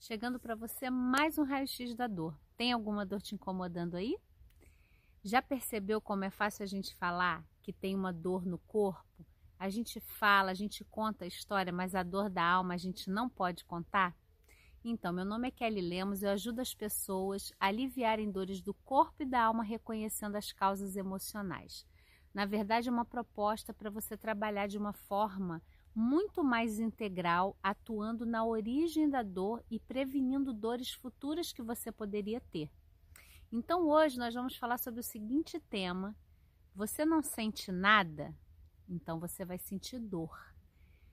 chegando para você mais um raio-x da dor. Tem alguma dor te incomodando aí? Já percebeu como é fácil a gente falar que tem uma dor no corpo? A gente fala, a gente conta a história, mas a dor da alma a gente não pode contar? Então, meu nome é Kelly Lemos eu ajudo as pessoas a aliviarem dores do corpo e da alma reconhecendo as causas emocionais. Na verdade, é uma proposta para você trabalhar de uma forma muito mais integral, atuando na origem da dor e prevenindo dores futuras que você poderia ter. Então, hoje nós vamos falar sobre o seguinte tema: você não sente nada? Então você vai sentir dor.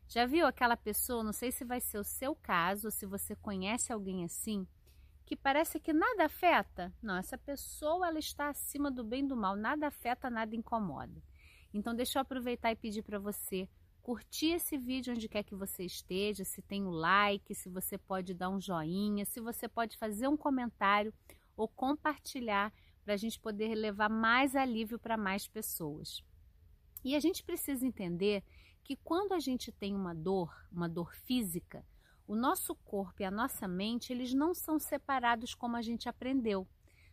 Já viu aquela pessoa, não sei se vai ser o seu caso, se você conhece alguém assim, que parece que nada afeta? Não, essa pessoa ela está acima do bem e do mal, nada afeta, nada incomoda. Então deixa eu aproveitar e pedir para você curtir esse vídeo onde quer que você esteja, se tem o um like, se você pode dar um joinha, se você pode fazer um comentário ou compartilhar para a gente poder levar mais alívio para mais pessoas. E a gente precisa entender que quando a gente tem uma dor, uma dor física, o nosso corpo e a nossa mente, eles não são separados como a gente aprendeu.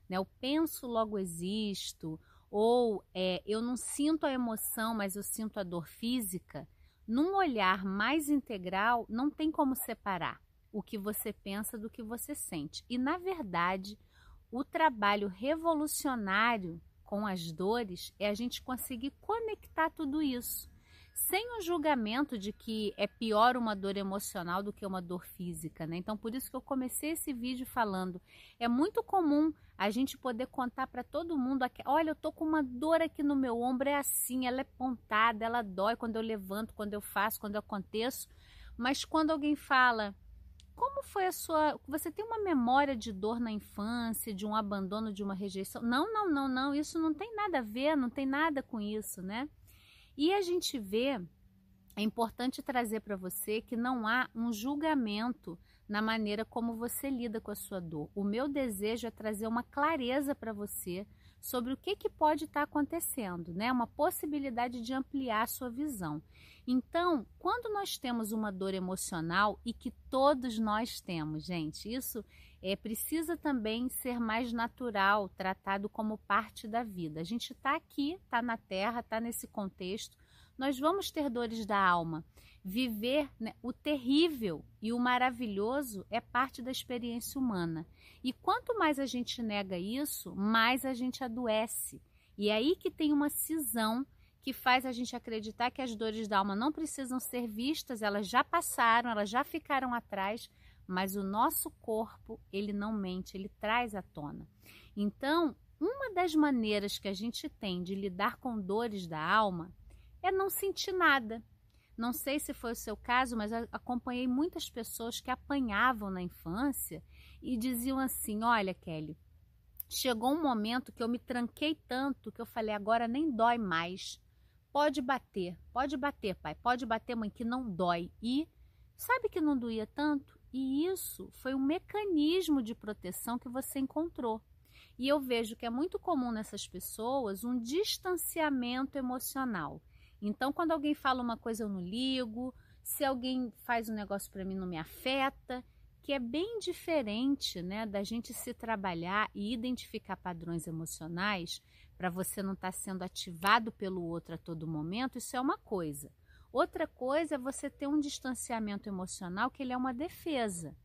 Né? Eu penso, logo existo, ou é, eu não sinto a emoção, mas eu sinto a dor física. Num olhar mais integral, não tem como separar o que você pensa do que você sente. E, na verdade, o trabalho revolucionário com as dores é a gente conseguir conectar tudo isso sem o julgamento de que é pior uma dor emocional do que uma dor física, né? Então, por isso que eu comecei esse vídeo falando, é muito comum a gente poder contar para todo mundo, olha, eu tô com uma dor aqui no meu ombro, é assim, ela é pontada, ela dói quando eu levanto, quando eu faço, quando eu aconteço, mas quando alguém fala, como foi a sua. Você tem uma memória de dor na infância, de um abandono, de uma rejeição? Não, não, não, não. Isso não tem nada a ver, não tem nada com isso, né? E a gente vê, é importante trazer para você que não há um julgamento na maneira como você lida com a sua dor. O meu desejo é trazer uma clareza para você sobre o que, que pode estar tá acontecendo, né? Uma possibilidade de ampliar a sua visão. Então, quando nós temos uma dor emocional e que todos nós temos, gente, isso é precisa também ser mais natural, tratado como parte da vida. A gente está aqui, está na Terra, está nesse contexto. Nós vamos ter dores da alma. Viver né, o terrível e o maravilhoso é parte da experiência humana. E quanto mais a gente nega isso, mais a gente adoece. E é aí que tem uma cisão que faz a gente acreditar que as dores da alma não precisam ser vistas, elas já passaram, elas já ficaram atrás mas o nosso corpo, ele não mente, ele traz à tona. Então, uma das maneiras que a gente tem de lidar com dores da alma é não sentir nada. Não sei se foi o seu caso, mas acompanhei muitas pessoas que apanhavam na infância e diziam assim: Olha, Kelly, chegou um momento que eu me tranquei tanto que eu falei: agora nem dói mais. Pode bater, pode bater, pai, pode bater, mãe, que não dói. E sabe que não doía tanto? E isso foi um mecanismo de proteção que você encontrou. E eu vejo que é muito comum nessas pessoas um distanciamento emocional. Então, quando alguém fala uma coisa, eu não ligo. Se alguém faz um negócio para mim, não me afeta. Que é bem diferente né, da gente se trabalhar e identificar padrões emocionais para você não estar tá sendo ativado pelo outro a todo momento. Isso é uma coisa. Outra coisa é você ter um distanciamento emocional que ele é uma defesa.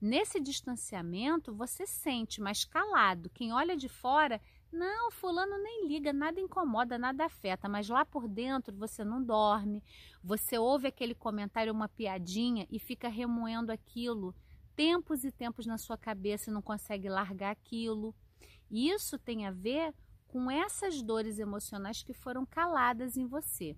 Nesse distanciamento, você sente mais calado. Quem olha de fora, não, fulano nem liga, nada incomoda, nada afeta, mas lá por dentro você não dorme, você ouve aquele comentário, uma piadinha e fica remoendo aquilo tempos e tempos na sua cabeça e não consegue largar aquilo. Isso tem a ver com essas dores emocionais que foram caladas em você.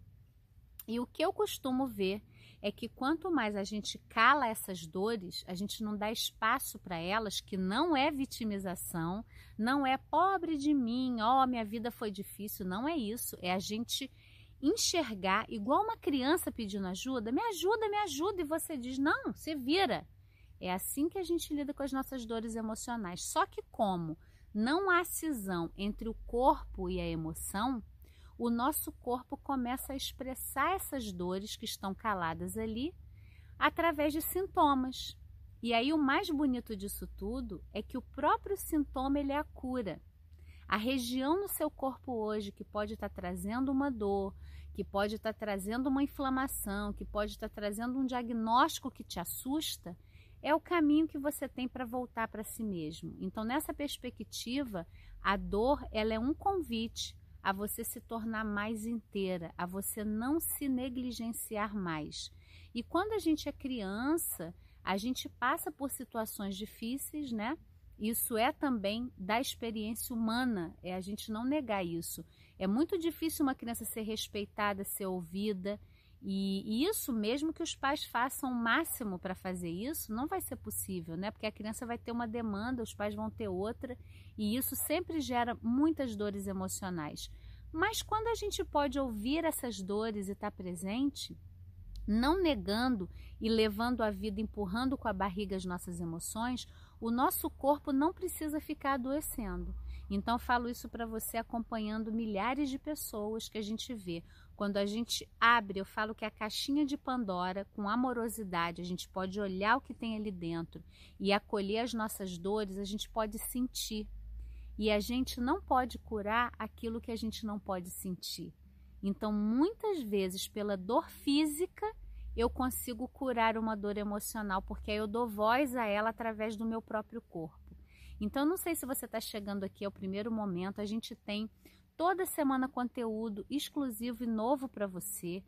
E o que eu costumo ver é que quanto mais a gente cala essas dores, a gente não dá espaço para elas, que não é vitimização, não é pobre de mim, ó, oh, minha vida foi difícil, não é isso, é a gente enxergar igual uma criança pedindo ajuda, me ajuda, me ajuda, e você diz: "Não, se vira". É assim que a gente lida com as nossas dores emocionais. Só que como não há cisão entre o corpo e a emoção, o nosso corpo começa a expressar essas dores que estão caladas ali através de sintomas. E aí o mais bonito disso tudo é que o próprio sintoma ele é a cura. A região no seu corpo hoje que pode estar trazendo uma dor, que pode estar trazendo uma inflamação, que pode estar trazendo um diagnóstico que te assusta, é o caminho que você tem para voltar para si mesmo. Então, nessa perspectiva, a dor ela é um convite a você se tornar mais inteira, a você não se negligenciar mais. E quando a gente é criança, a gente passa por situações difíceis, né? Isso é também da experiência humana, é a gente não negar isso. É muito difícil uma criança ser respeitada, ser ouvida, e, isso, mesmo que os pais façam o máximo para fazer isso, não vai ser possível, né? Porque a criança vai ter uma demanda, os pais vão ter outra, e isso sempre gera muitas dores emocionais. Mas quando a gente pode ouvir essas dores e estar tá presente, não negando e levando a vida, empurrando com a barriga as nossas emoções, o nosso corpo não precisa ficar adoecendo. Então, falo isso para você acompanhando milhares de pessoas que a gente vê. Quando a gente abre, eu falo que a caixinha de Pandora, com amorosidade, a gente pode olhar o que tem ali dentro e acolher as nossas dores, a gente pode sentir. E a gente não pode curar aquilo que a gente não pode sentir. Então, muitas vezes, pela dor física, eu consigo curar uma dor emocional, porque aí eu dou voz a ela através do meu próprio corpo. Então, não sei se você está chegando aqui ao primeiro momento, a gente tem toda semana conteúdo exclusivo e novo para você.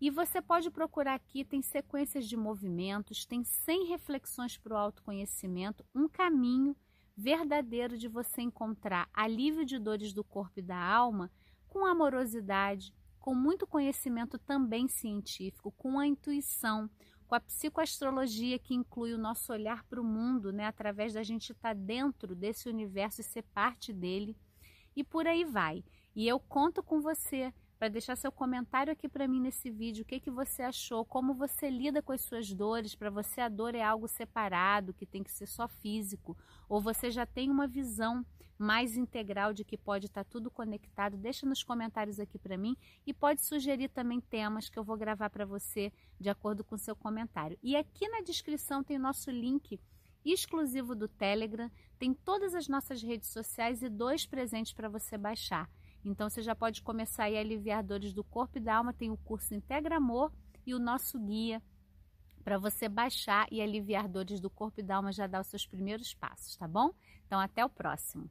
E você pode procurar aqui, tem sequências de movimentos, tem 100 reflexões para o autoconhecimento, um caminho verdadeiro de você encontrar alívio de dores do corpo e da alma com amorosidade, com muito conhecimento também científico, com a intuição, com a psicoastrologia que inclui o nosso olhar para o mundo, né, através da gente estar tá dentro desse universo e ser parte dele, e por aí vai. E eu conto com você para deixar seu comentário aqui para mim nesse vídeo, o que, que você achou, como você lida com as suas dores, para você a dor é algo separado, que tem que ser só físico, ou você já tem uma visão mais integral de que pode estar tá tudo conectado, deixa nos comentários aqui para mim e pode sugerir também temas que eu vou gravar para você de acordo com seu comentário. E aqui na descrição tem o nosso link exclusivo do Telegram, tem todas as nossas redes sociais e dois presentes para você baixar. Então você já pode começar a aliviar dores do corpo e da alma. Tem o curso Integra Amor e o nosso guia para você baixar e aliviar dores do corpo e da alma, já dar os seus primeiros passos, tá bom? Então até o próximo.